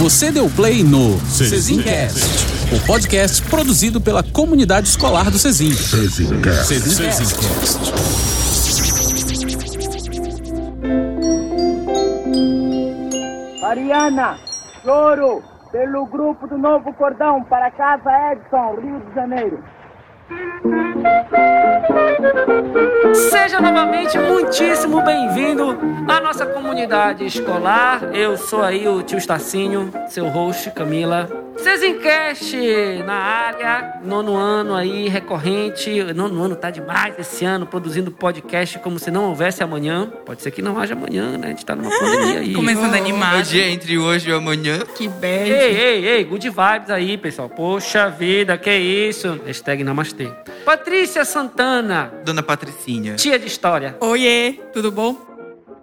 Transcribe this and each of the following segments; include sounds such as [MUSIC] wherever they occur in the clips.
Você deu play no Cezincast, o podcast produzido pela comunidade escolar do Cezim. Cezincast. Cezincast. Mariana, choro pelo grupo do Novo Cordão para Casa Edson, Rio de Janeiro. Seja novamente muitíssimo bem-vindo à nossa comunidade escolar. Eu sou aí o tio Estacinho, seu host, Camila. Cezincast na área, nono ano aí, recorrente. Nono ano tá demais esse ano, produzindo podcast como se não houvesse amanhã. Pode ser que não haja amanhã, né? A gente tá numa pandemia aí. Começando animado. O dia entre hoje e amanhã. Que bad. Ei, ei, ei, good vibes aí, pessoal. Poxa vida, que isso. Hashtag Namastê. Patrícia Santana, Dona Patricinha. tia de história. Oiê, tudo bom?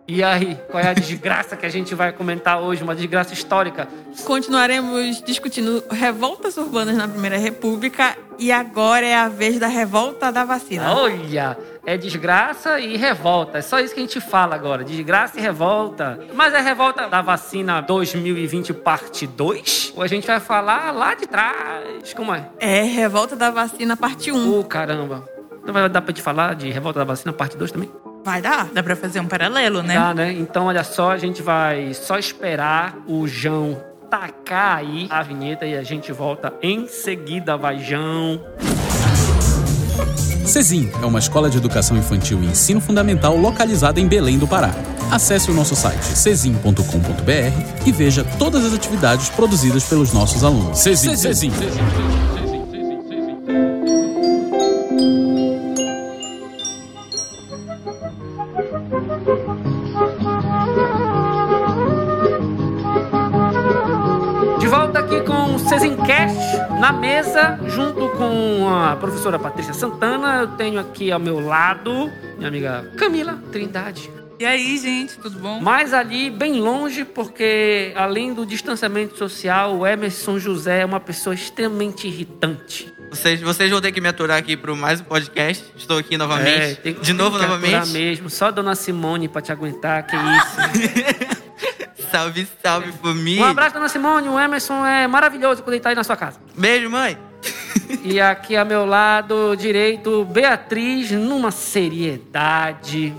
E aí, qual é a desgraça que a gente vai comentar hoje? Uma desgraça histórica. Continuaremos discutindo revoltas urbanas na Primeira República e agora é a vez da revolta da vacina. Olha, é desgraça e revolta. É só isso que a gente fala agora. Desgraça e revolta. Mas é revolta da vacina 2020 parte 2? Ou a gente vai falar lá de trás? Como é? É revolta da vacina parte 1. Ô, caramba. Não vai dar pra te falar de revolta da vacina parte 2 também? Vai dar? Dá pra fazer um paralelo, né? Tá, né? Então, olha só, a gente vai só esperar o João tacar aí a vinheta e a gente volta em seguida. Vai, João. Cezim é uma escola de educação infantil e ensino fundamental localizada em Belém do Pará. Acesse o nosso site cezim.com.br e veja todas as atividades produzidas pelos nossos alunos. De professora Patrícia Santana. Eu tenho aqui ao meu lado minha amiga Camila Trindade. E aí, gente, tudo bom? Mais ali, bem longe, porque além do distanciamento social, o Emerson José é uma pessoa extremamente irritante. Vocês, vocês vão ter que me aturar aqui para mais um podcast. Estou aqui novamente. É, tem- de novo, tem que aturar novamente. mesmo. Só a dona Simone pra te aguentar, que isso. [LAUGHS] Salve, salve, família. Um abraço, dona Simone. O Emerson é maravilhoso quando ele tá aí na sua casa. Beijo, mãe. E aqui ao meu lado direito, Beatriz, numa seriedade.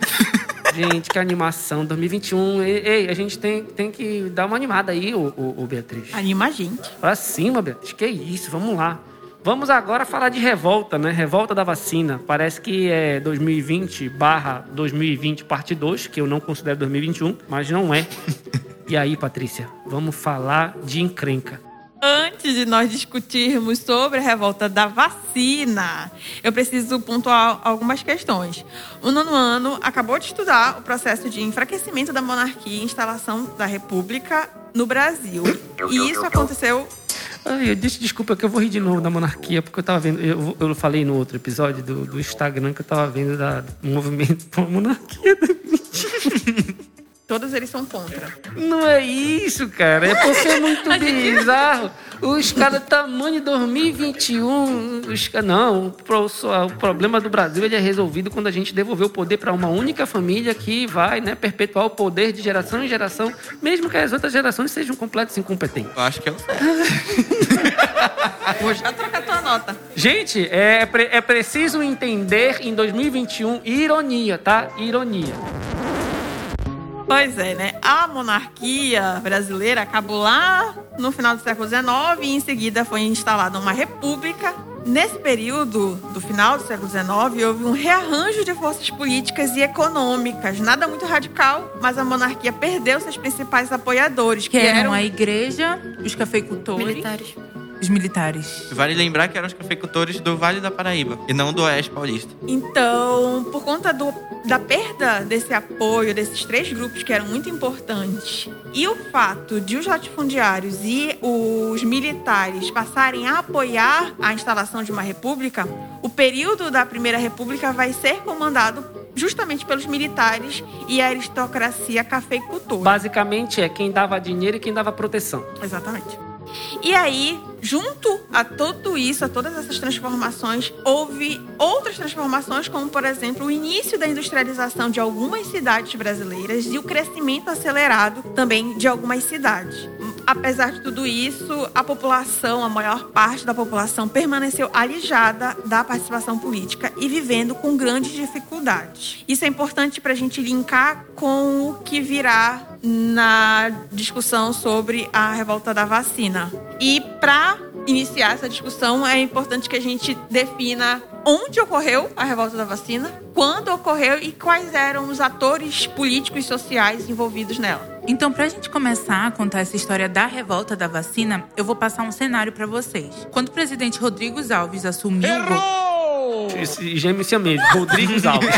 [LAUGHS] Gente, que animação. 2021. Ei, ei, a gente tem, tem que dar uma animada aí, ô, ô, ô, Beatriz. Anima a gente. Pra cima, Beatriz. Que isso, vamos lá. Vamos agora falar de revolta, né? Revolta da vacina. Parece que é 2020 barra 2020 parte 2, que eu não considero 2021, mas não é. [LAUGHS] E aí, Patrícia, vamos falar de encrenca. Antes de nós discutirmos sobre a revolta da vacina, eu preciso pontuar algumas questões. O nono ano acabou de estudar o processo de enfraquecimento da monarquia e instalação da república no Brasil. E isso aconteceu Ai, eu disse desculpa que eu vou rir de novo da monarquia, porque eu tava vendo. Eu, eu falei no outro episódio do, do Instagram que eu tava vendo da, do movimento pra monarquia. [LAUGHS] Todos eles são contra. Não é isso, cara. É porque é muito [LAUGHS] bizarro. Os caras, tamanho de 2021. Os, não, o, problema do Brasil ele é resolvido quando a gente devolver o poder para uma única família que vai né, perpetuar o poder de geração em geração, mesmo que as outras gerações sejam completos incompetentes. Eu acho que é o certo. Vou [LAUGHS] já trocar tua nota. Gente, é, é preciso entender em 2021 ironia, tá? Ironia. Pois é, né? A monarquia brasileira acabou lá no final do século XIX e em seguida foi instalada uma república. Nesse período do final do século XIX, houve um rearranjo de forças políticas e econômicas. Nada muito radical, mas a monarquia perdeu seus principais apoiadores, Que eram a igreja, os cafeicultores, militares. Os militares. Vale lembrar que eram os cafeicultores do Vale da Paraíba e não do Oeste Paulista. Então, por conta do, da perda desse apoio desses três grupos que eram muito importantes e o fato de os latifundiários e os militares passarem a apoiar a instalação de uma república, o período da Primeira República vai ser comandado justamente pelos militares e a aristocracia cafeicultora. Basicamente é quem dava dinheiro e quem dava proteção. Exatamente. E aí, junto a tudo isso, a todas essas transformações, houve outras transformações, como, por exemplo, o início da industrialização de algumas cidades brasileiras e o crescimento acelerado também de algumas cidades. apesar de tudo isso, a população, a maior parte da população, permaneceu alijada da participação política e vivendo com grandes dificuldades. Isso é importante para a gente linkar com o que virá na discussão sobre a revolta da vacina. E para iniciar essa discussão, é importante que a gente defina onde ocorreu a revolta da vacina, quando ocorreu e quais eram os atores políticos e sociais envolvidos nela. Então, para a gente começar a contar essa história da revolta da vacina, eu vou passar um cenário para vocês. Quando o presidente Rodrigo Alves assumiu. Errou! Esse gêmeo mesmo, Rodrigo Alves.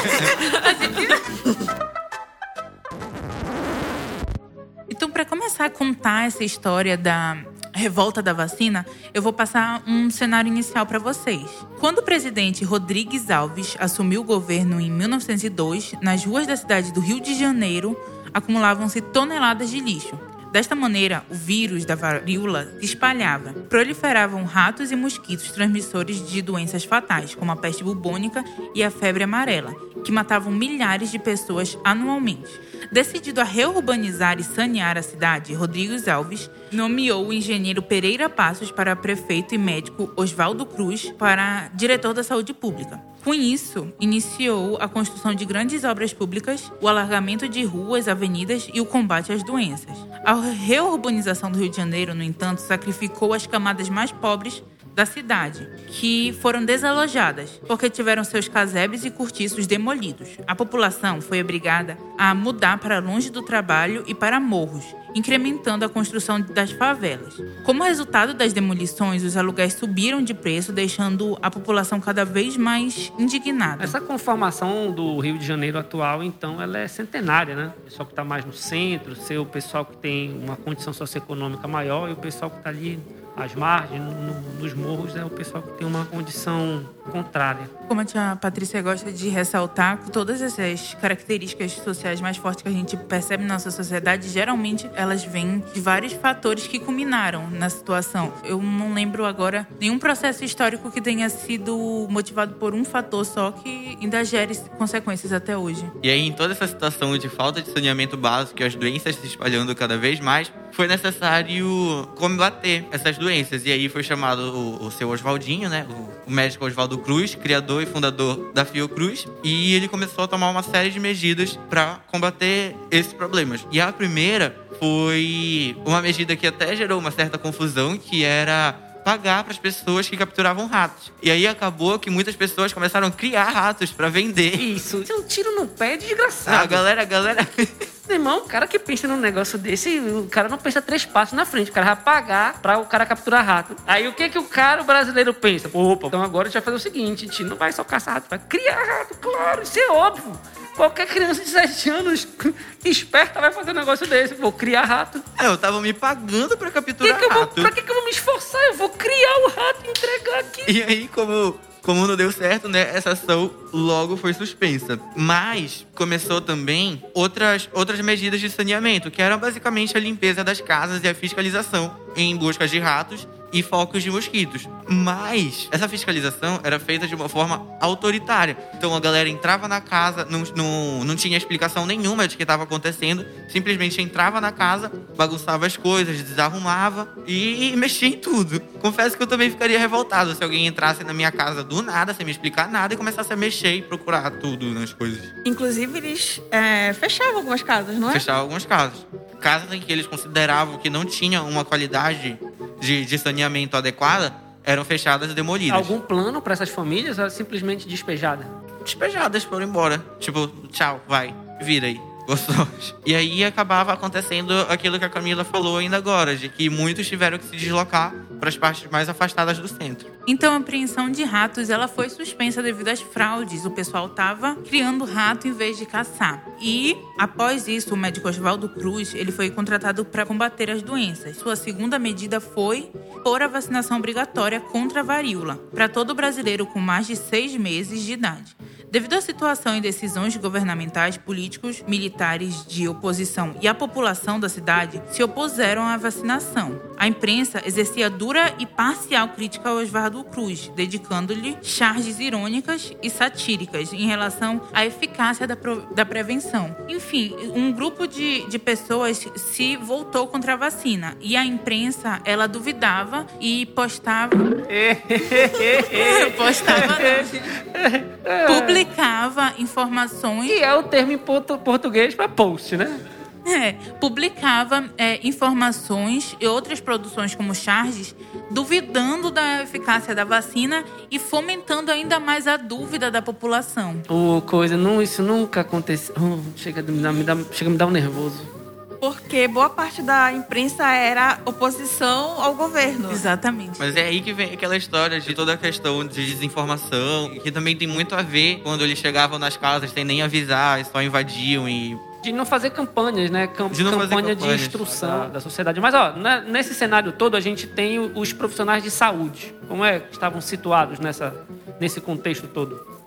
então, para começar a contar essa história da revolta da vacina, eu vou passar um cenário inicial para vocês. Quando o presidente Rodrigues Alves assumiu o governo em 1902, nas ruas da cidade do Rio de Janeiro acumulavam-se toneladas de lixo. Desta maneira, o vírus da varíola se espalhava. Proliferavam ratos e mosquitos transmissores de doenças fatais, como a peste bubônica e a febre amarela, que matavam milhares de pessoas anualmente. Decidido a reurbanizar e sanear a cidade, Rodrigues Alves nomeou o engenheiro Pereira Passos para prefeito e médico Oswaldo Cruz para diretor da saúde pública. Com isso, iniciou a construção de grandes obras públicas, o alargamento de ruas, avenidas e o combate às doenças. A reurbanização do Rio de Janeiro, no entanto, sacrificou as camadas mais pobres da cidade, que foram desalojadas porque tiveram seus casebres e cortiços demolidos. A população foi obrigada a mudar para longe do trabalho e para morros, incrementando a construção das favelas. Como resultado das demolições, os aluguéis subiram de preço, deixando a população cada vez mais indignada. Essa conformação do Rio de Janeiro atual, então, ela é centenária, né? O pessoal que está mais no centro, ser o pessoal que tem uma condição socioeconômica maior e o pessoal que está ali às margens, no, nos morros, é o pessoal que tem uma condição contrária. Como a tia Patrícia gosta de ressaltar, todas essas características sociais mais fortes que a gente percebe na nossa sociedade, geralmente elas vêm de vários fatores que culminaram na situação. Eu não lembro agora nenhum processo histórico que tenha sido motivado por um fator só que ainda gere consequências até hoje. E aí, em toda essa situação de falta de saneamento básico e as doenças se espalhando cada vez mais, foi necessário combater essas doenças. E aí foi chamado o, o seu Oswaldinho, né? O, o médico Oswaldo Cruz, criador e fundador da Fiocruz. E ele começou a tomar uma série de medidas para combater esses problemas. E a primeira foi uma medida que até gerou uma certa confusão, que era pagar para as pessoas que capturavam ratos. E aí acabou que muitas pessoas começaram a criar ratos para vender. Isso, isso é um tiro no pé desgraçado. A galera, a galera. [LAUGHS] Meu irmão, o cara que pensa num negócio desse, o cara não pensa três passos na frente. O cara vai pagar para o cara capturar rato. Aí o que que o cara, o brasileiro, pensa? Opa, então agora a gente vai fazer o seguinte: a gente não vai só caçar rato, vai criar rato, claro, isso é óbvio. Qualquer criança de 7 anos [LAUGHS] esperta vai fazer um negócio desse. Vou criar rato. É, eu tava me pagando pra capturar que que rato. Vou, pra que, que eu vou me esforçar? Eu vou criar o rato e entregar aqui. E aí, como, como não deu certo, né? Essa ação logo foi suspensa. Mas começou também outras, outras medidas de saneamento, que eram basicamente a limpeza das casas e a fiscalização em busca de ratos e focos de mosquitos. Mas essa fiscalização era feita de uma forma autoritária. Então a galera entrava na casa, não, não, não tinha explicação nenhuma de que estava acontecendo, simplesmente entrava na casa, bagunçava as coisas, desarrumava e mexia em tudo. Confesso que eu também ficaria revoltado se alguém entrasse na minha casa do nada, sem me explicar nada, e começasse a mexer e procurar tudo nas coisas. Inclusive, eles é, fechavam algumas casas, não é? Fechavam algumas casas. Casas em que eles consideravam que não tinham uma qualidade de, de saneamento adequada eram fechadas e demolidas. Algum plano para essas famílias ou simplesmente despejada? Despejadas, foram embora. Tipo, tchau, vai, vira aí. [LAUGHS] E aí acabava acontecendo aquilo que a Camila falou ainda agora, de que muitos tiveram que se deslocar para as partes mais afastadas do centro. Então a apreensão de ratos ela foi suspensa devido às fraudes. O pessoal estava criando rato em vez de caçar. E após isso, o médico Oswaldo Cruz ele foi contratado para combater as doenças. Sua segunda medida foi pôr a vacinação obrigatória contra a varíola para todo brasileiro com mais de seis meses de idade. Devido à situação e decisões governamentais, políticos, militares de oposição e a população da cidade se opuseram à vacinação. a imprensa exercia dura e parcial crítica ao Oswaldo Cruz, dedicando-lhe charges irônicas e satíricas em relação à eficácia da, da prevenção. Enfim, um grupo de, de pessoas se voltou contra a vacina e a imprensa ela duvidava e postava [LAUGHS] [LAUGHS] postava [LAUGHS] publicava informações que é o termo em português para post, né? É, publicava é, informações e outras produções como charges, duvidando da eficácia da vacina e fomentando ainda mais a dúvida da população. Oh, coisa, não, isso nunca aconteceu. Oh, chega, me dar, me dar, chega a me dar um nervoso porque boa parte da imprensa era oposição ao governo. Exatamente. Mas é aí que vem aquela história de toda a questão de desinformação, que também tem muito a ver quando eles chegavam nas casas sem nem avisar, só invadiam e de não fazer campanhas, né? Camp de campanha de instrução da, da, sociedade. Mas, ó, nesse cenário todo, a gente tem os profissionais de saúde. Como é que estavam situados nessa, nesse contexto todo?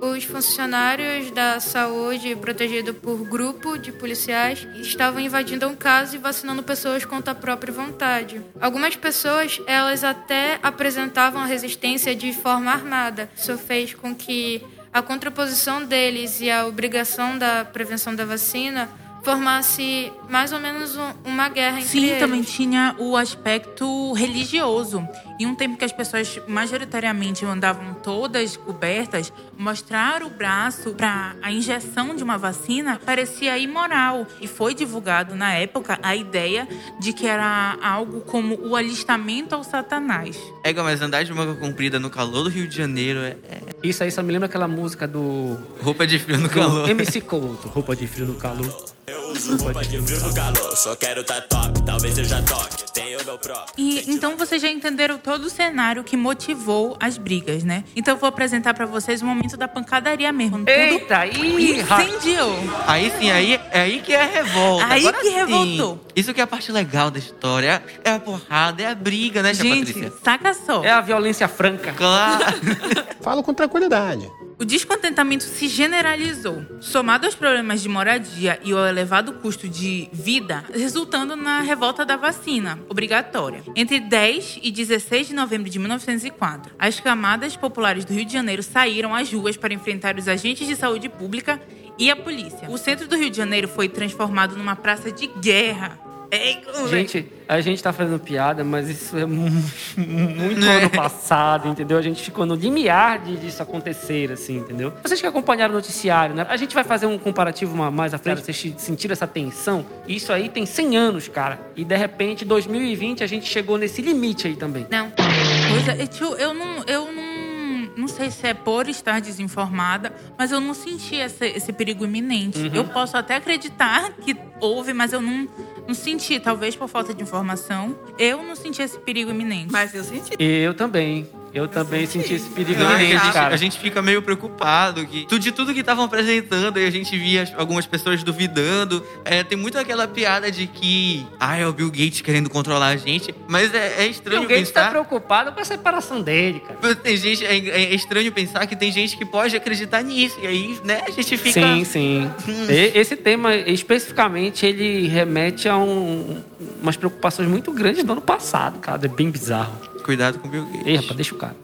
Os funcionários da saúde, protegidos por grupo de policiais, estavam invadindo um caso e vacinando pessoas contra a própria vontade. Algumas pessoas, elas até apresentavam a resistência de forma armada. Isso fez com que a contraposição deles e a obrigação da prevenção da vacina formasse mais ou menos um, uma guerra entre Sim, eles. também tinha o aspecto religioso. Em um tempo que as pessoas majoritariamente andavam todas cobertas, mostrar o braço para a injeção de uma vacina parecia imoral. E foi divulgado na época a ideia de que era algo como o alistamento ao satanás. É, mas andar de manga comprida no calor do Rio de Janeiro é... é Isso aí só me lembra aquela música do... Roupa de frio no calor. MC Couto, Roupa de frio no calor. Eu uso roupa de frio no calor, só quero tá top, talvez eu já toque, tenho meu próprio. E então vocês já entenderam todo o cenário que motivou as brigas, né? Então eu vou apresentar para vocês o momento da pancadaria mesmo. Tudo Eita, aí, incendiou. Aí sim, aí é aí que é a revolta. Aí Agora que sim, revoltou. Isso que é a parte legal da história. É a porrada, é a briga, né, Gente, Patrícia? saca só. É a violência franca. Claro. [LAUGHS] Falo com tranquilidade. O descontentamento se generalizou, somado aos problemas de moradia e ao elevado custo de vida, resultando na revolta da vacina obrigatória. Entre 10 e 16 de novembro de 1904, as camadas populares do Rio de Janeiro saíram às ruas para enfrentar os agentes de saúde pública e a polícia. O centro do Rio de Janeiro foi transformado numa praça de guerra. Ei, Gente, a gente tá fazendo piada, mas isso é [LAUGHS] muito ano passado, entendeu? A gente ficou no limiar de disso acontecer, assim, entendeu? Vocês que acompanharam o noticiário, né? A gente vai fazer um comparativo mais à frente, vocês sentiram essa tensão. Isso aí tem 100 anos, cara. E de repente, 2020, a gente chegou nesse limite aí também. Não. Pois é, tio, eu não, eu não, não sei se é por estar desinformada, mas eu não senti esse, esse perigo iminente. Uhum. Eu posso até acreditar que houve, mas eu não, não senti, talvez por falta de informação. Eu não senti esse perigo iminente. Mas eu senti. Eu também. Eu também senti esse perigo Não, que a, iminente, gente, cara. a gente fica meio preocupado que de tudo que estavam apresentando e a gente via as- algumas pessoas duvidando. É, tem muito aquela piada de que ah, é o Bill Gates querendo controlar a gente, mas é, é estranho está pensar. preocupado com a separação dele, cara. Tem gente, é, é estranho pensar que tem gente que pode acreditar nisso. E aí, né, a gente fica. Sim, sim. E- Esse tema, especificamente, ele remete a um- umas preocupações muito grandes do ano passado, cara. É bem bizarro. Cuidado com o Bill Gates. Ei, rapaz, deixa o cara.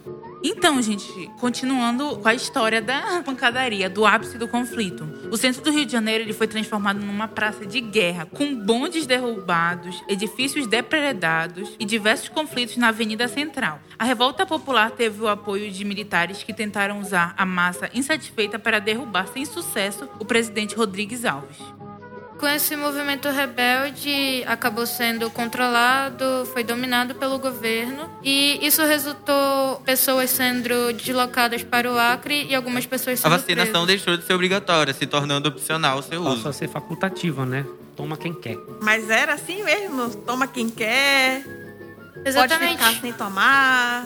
Então, gente, continuando com a história da pancadaria, do ápice do conflito. O centro do Rio de Janeiro ele foi transformado numa praça de guerra, com bondes derrubados, edifícios depredados e diversos conflitos na Avenida Central. A revolta popular teve o apoio de militares que tentaram usar a massa insatisfeita para derrubar sem sucesso o presidente Rodrigues Alves. Com esse movimento rebelde, acabou sendo controlado, foi dominado pelo governo e isso resultou pessoas sendo deslocadas para o Acre e algumas pessoas A sendo vacinação presas. deixou de ser obrigatória, se tornando opcional o seu Passou uso. a ser facultativa, né? Toma quem quer. Mas era assim mesmo. Toma quem quer. Pode Exatamente. ficar sem tomar.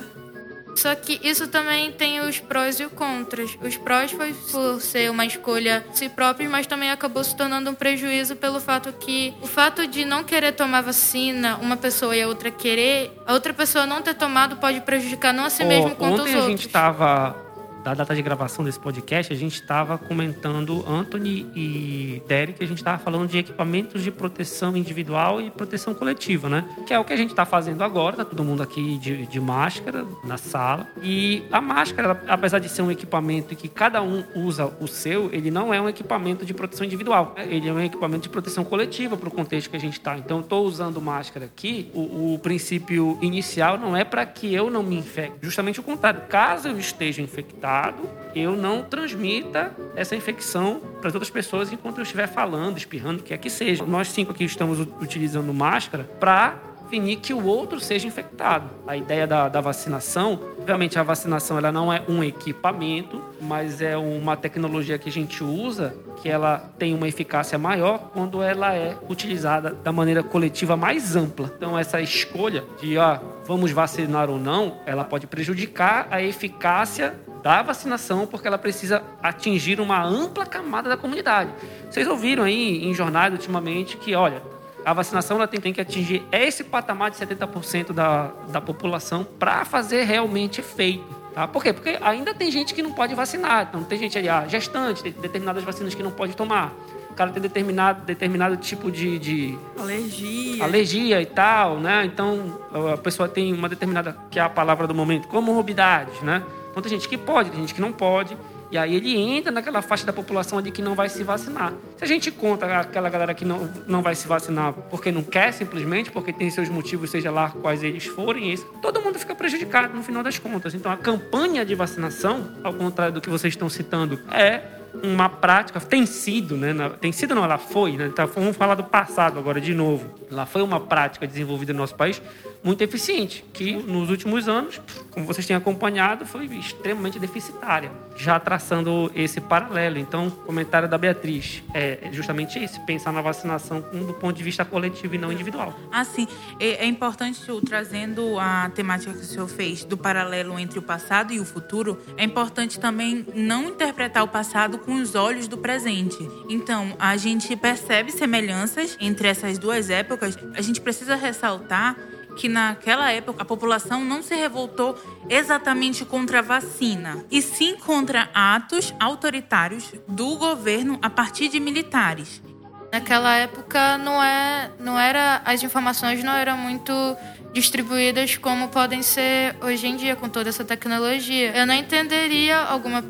Só que isso também tem os prós e os contras. Os prós foi por ser uma escolha de si próprio, mas também acabou se tornando um prejuízo pelo fato que o fato de não querer tomar vacina, uma pessoa e a outra querer, a outra pessoa não ter tomado pode prejudicar não a si mesmo Ó, quanto os ontem a outros. gente tava, da data de gravação desse podcast, a gente estava comentando, Anthony e Derek, a gente estava falando de equipamentos de proteção individual e proteção coletiva, né? Que é o que a gente está fazendo agora, tá todo mundo aqui de, de máscara na sala. E a máscara, apesar de ser um equipamento que cada um usa o seu, ele não é um equipamento de proteção individual. Ele é um equipamento de proteção coletiva para o contexto que a gente está. Então, estou usando máscara aqui, o, o princípio inicial não é para que eu não me infecte. Justamente o contrário. Caso eu esteja infectado, eu não transmita essa infecção para as outras pessoas enquanto eu estiver falando, espirrando, o que é que seja. Nós cinco aqui estamos utilizando máscara para prevenir que o outro seja infectado. A ideia da, da, vacinação, obviamente a vacinação ela não é um equipamento, mas é uma tecnologia que a gente usa que ela tem uma eficácia maior quando ela é utilizada da maneira coletiva mais ampla. Então essa escolha de ah, vamos vacinar ou não, ela pode prejudicar a eficácia da vacinação porque ela precisa atingir uma ampla camada da comunidade. Vocês ouviram aí em jornais ultimamente que, olha, a vacinação ela tem, tem que atingir esse patamar de 70% da, da população para fazer realmente efeito. Tá? Por quê? Porque ainda tem gente que não pode vacinar. Então, tem gente ali, ah, gestante, tem determinadas vacinas que não pode tomar. O cara tem determinado, determinado tipo de, de alergia. alergia e tal, né? Então, a pessoa tem uma determinada, que é a palavra do momento, comorbidades, né? Então, tem gente que pode, tem gente que não pode. E aí ele entra naquela faixa da população ali que não vai se vacinar. Se a gente conta aquela galera que não, não vai se vacinar porque não quer simplesmente, porque tem seus motivos, seja lá quais eles forem, isso, todo mundo fica prejudicado no final das contas. Então a campanha de vacinação, ao contrário do que vocês estão citando, é uma prática, tem sido, né? Tem sido não, ela foi, né? Então, vamos falar do passado agora de novo. Ela foi uma prática desenvolvida no nosso país muito eficiente, que nos últimos anos, como vocês têm acompanhado, foi extremamente deficitária, já traçando esse paralelo. Então, o comentário da Beatriz é justamente esse, pensar na vacinação do ponto de vista coletivo e não individual. Sim. É, é importante, trazendo a temática que o senhor fez do paralelo entre o passado e o futuro, é importante também não interpretar o passado com os olhos do presente. Então, a gente percebe semelhanças entre essas duas épocas. A gente precisa ressaltar que naquela época a população não se revoltou exatamente contra a vacina, e sim contra atos autoritários do governo a partir de militares. Naquela época não é, não era as informações não eram muito distribuídas como podem ser hoje em dia com toda essa tecnologia. Eu não entenderia alguma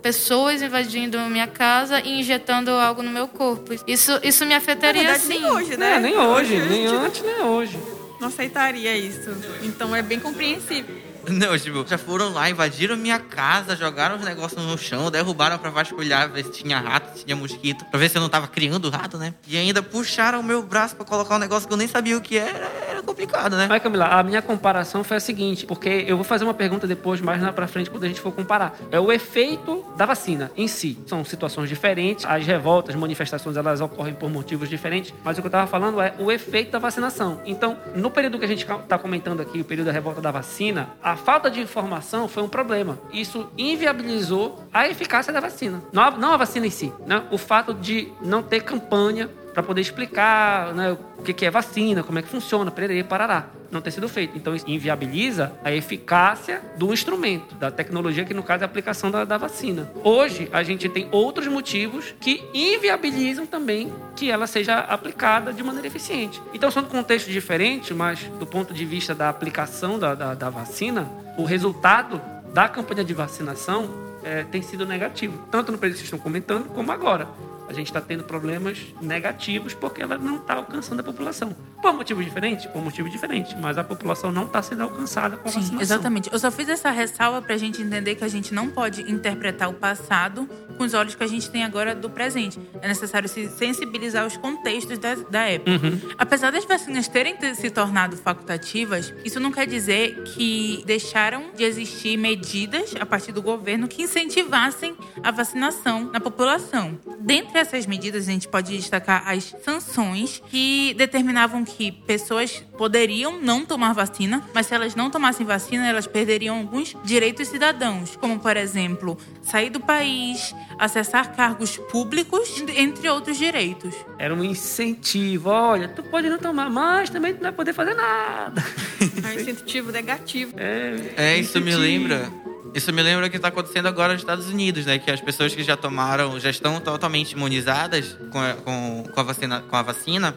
pessoas invadindo minha casa e injetando algo no meu corpo. Isso isso me afetaria verdade, sim. Nem hoje, né? É, nem hoje, nem antes, nem hoje não aceitaria isso. Então é bem compreensível. Não, tipo, já foram lá, invadiram minha casa, jogaram os negócios no chão, derrubaram pra vasculhar, ver se tinha rato, se tinha mosquito, pra ver se eu não tava criando rato, né? E ainda puxaram o meu braço pra colocar um negócio que eu nem sabia o que era, complicado, né? Mas, Camila, a minha comparação foi a seguinte, porque eu vou fazer uma pergunta depois, mais lá pra frente, quando a gente for comparar. É o efeito da vacina em si. São situações diferentes, as revoltas, manifestações, elas ocorrem por motivos diferentes, mas o que eu tava falando é o efeito da vacinação. Então, no período que a gente tá comentando aqui, o período da revolta da vacina, a a falta de informação foi um problema. Isso inviabilizou a eficácia da vacina. Não a, não a vacina em si, né? O fato de não ter campanha para poder explicar né, o que é vacina, como é que funciona, pererê, parará. Não ter sido feito. Então, isso inviabiliza a eficácia do instrumento, da tecnologia, que no caso é a aplicação da, da vacina. Hoje, a gente tem outros motivos que inviabilizam também que ela seja aplicada de maneira eficiente. Então, são contextos diferentes, mas do ponto de vista da aplicação da, da, da vacina, o resultado da campanha de vacinação é, tem sido negativo. Tanto no período que vocês estão comentando, como agora a gente está tendo problemas negativos porque ela não está alcançando a população. Por motivos diferentes? Por motivos diferentes, mas a população não está sendo alcançada com a Sim, vacinação. Exatamente. Eu só fiz essa ressalva para a gente entender que a gente não pode interpretar o passado com os olhos que a gente tem agora do presente. É necessário se sensibilizar os contextos da, da época. Uhum. Apesar das vacinas terem se tornado facultativas, isso não quer dizer que deixaram de existir medidas a partir do governo que incentivassem a vacinação na população. Dentre essas medidas, a gente pode destacar as sanções que determinavam que pessoas poderiam não tomar vacina, mas se elas não tomassem vacina, elas perderiam alguns direitos cidadãos, como, por exemplo, sair do país, acessar cargos públicos, entre outros direitos. Era um incentivo. Olha, tu pode não tomar, mas também tu não vai poder fazer nada. É um incentivo negativo. É, É, isso me lembra Isso me lembra o que está acontecendo agora nos Estados Unidos, né? Que as pessoas que já tomaram, já estão totalmente imunizadas com a, com, com a, vacina, com a vacina,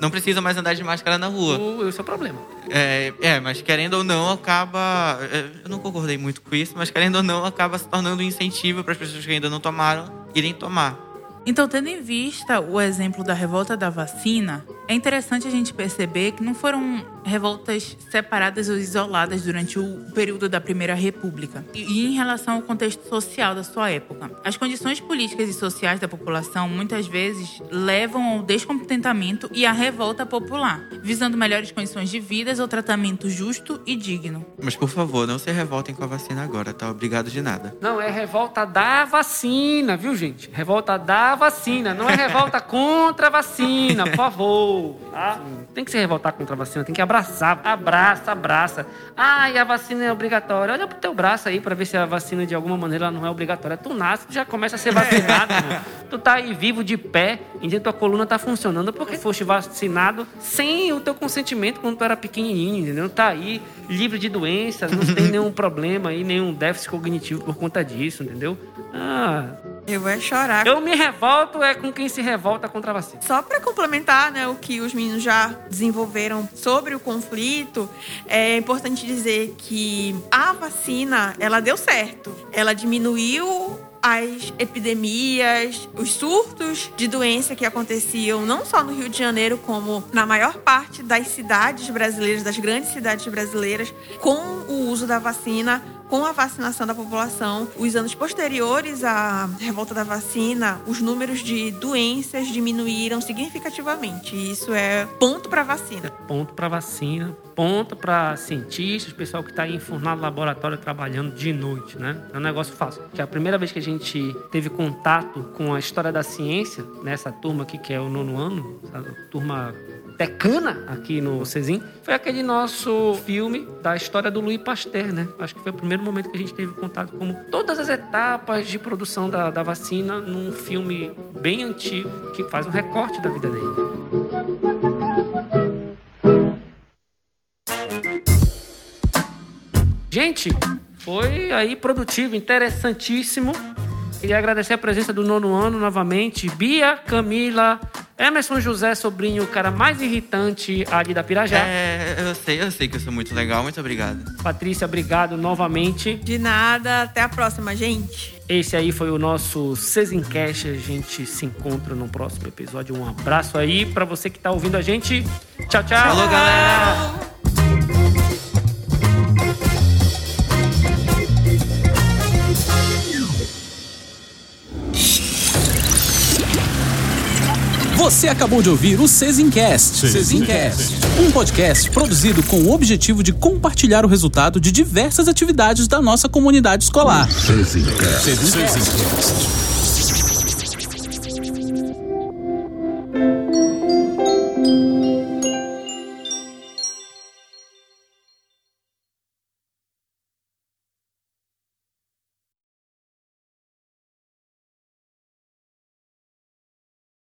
não precisam mais andar de máscara na rua. O, esse é o problema. É, é, mas querendo ou não, acaba. é, Eu não concordei muito com isso, mas querendo ou não, acaba se tornando um incentivo para as pessoas que ainda não tomaram irem tomar. Então, tendo em vista o exemplo da revolta da vacina, é interessante a gente perceber que não foram revoltas separadas ou isoladas durante o período da Primeira República. E em relação ao contexto social da sua época, as condições políticas e sociais da população muitas vezes levam ao descontentamento e à revolta popular, visando melhores condições de vida ou tratamento justo e digno. Mas por favor, não se revoltem com a vacina agora, tá? Obrigado de nada. Não, é revolta da vacina, viu, gente? Revolta da vacina, não é revolta [LAUGHS] contra a vacina, por favor. Tá? Tem que se revoltar contra a vacina, tem que abraçar. Abraça, abraça. Ai, a vacina é obrigatória. Olha pro teu braço aí pra ver se a vacina de alguma maneira ela não é obrigatória. Tu nasce, tu já começa a ser vacinado. [LAUGHS] Tu tá aí vivo de pé, e tua coluna tá funcionando porque foste vacinado sem o teu consentimento quando tu era pequenininho, entendeu? Tá aí livre de doenças, não [LAUGHS] tem nenhum problema aí, nenhum déficit cognitivo por conta disso, entendeu? Ah, Eu vou chorar. eu me revolto é com quem se revolta contra a vacina. Só para complementar né, o que os meninos já desenvolveram sobre o conflito, é importante dizer que a vacina ela deu certo. Ela diminuiu as epidemias, os surtos de doença que aconteciam não só no Rio de Janeiro, como na maior parte das cidades brasileiras, das grandes cidades brasileiras, com o uso da vacina com a vacinação da população, os anos posteriores à revolta da vacina, os números de doenças diminuíram significativamente. Isso é ponto para vacina. Ponto para vacina, ponto para cientistas, pessoal que está enfurnado no laboratório trabalhando de noite, né? É um negócio fácil. Que a primeira vez que a gente teve contato com a história da ciência, nessa turma aqui que é o nono ano, essa turma decana aqui no Cezim, foi aquele nosso filme da história do Louis Pasteur, né? Acho que foi o primeiro momento que a gente teve contato com todas as etapas de produção da, da vacina num filme bem antigo que faz um recorte da vida dele. Gente, foi aí produtivo, interessantíssimo. Queria agradecer a presença do nono ano novamente. Bia, Camila, Emerson José, sobrinho, o cara mais irritante ali da Pirajá. É, eu sei, eu sei que eu sou muito legal, muito obrigado. Patrícia, obrigado novamente. De nada, até a próxima, gente. Esse aí foi o nosso Cezincast. A gente se encontra no próximo episódio. Um abraço aí pra você que tá ouvindo a gente. Tchau, tchau. Falou, galera! Você acabou de ouvir o Cezincast. Cezincast. Um podcast produzido com o objetivo de compartilhar o resultado de diversas atividades da nossa comunidade escolar. Cezincast. Cezincast.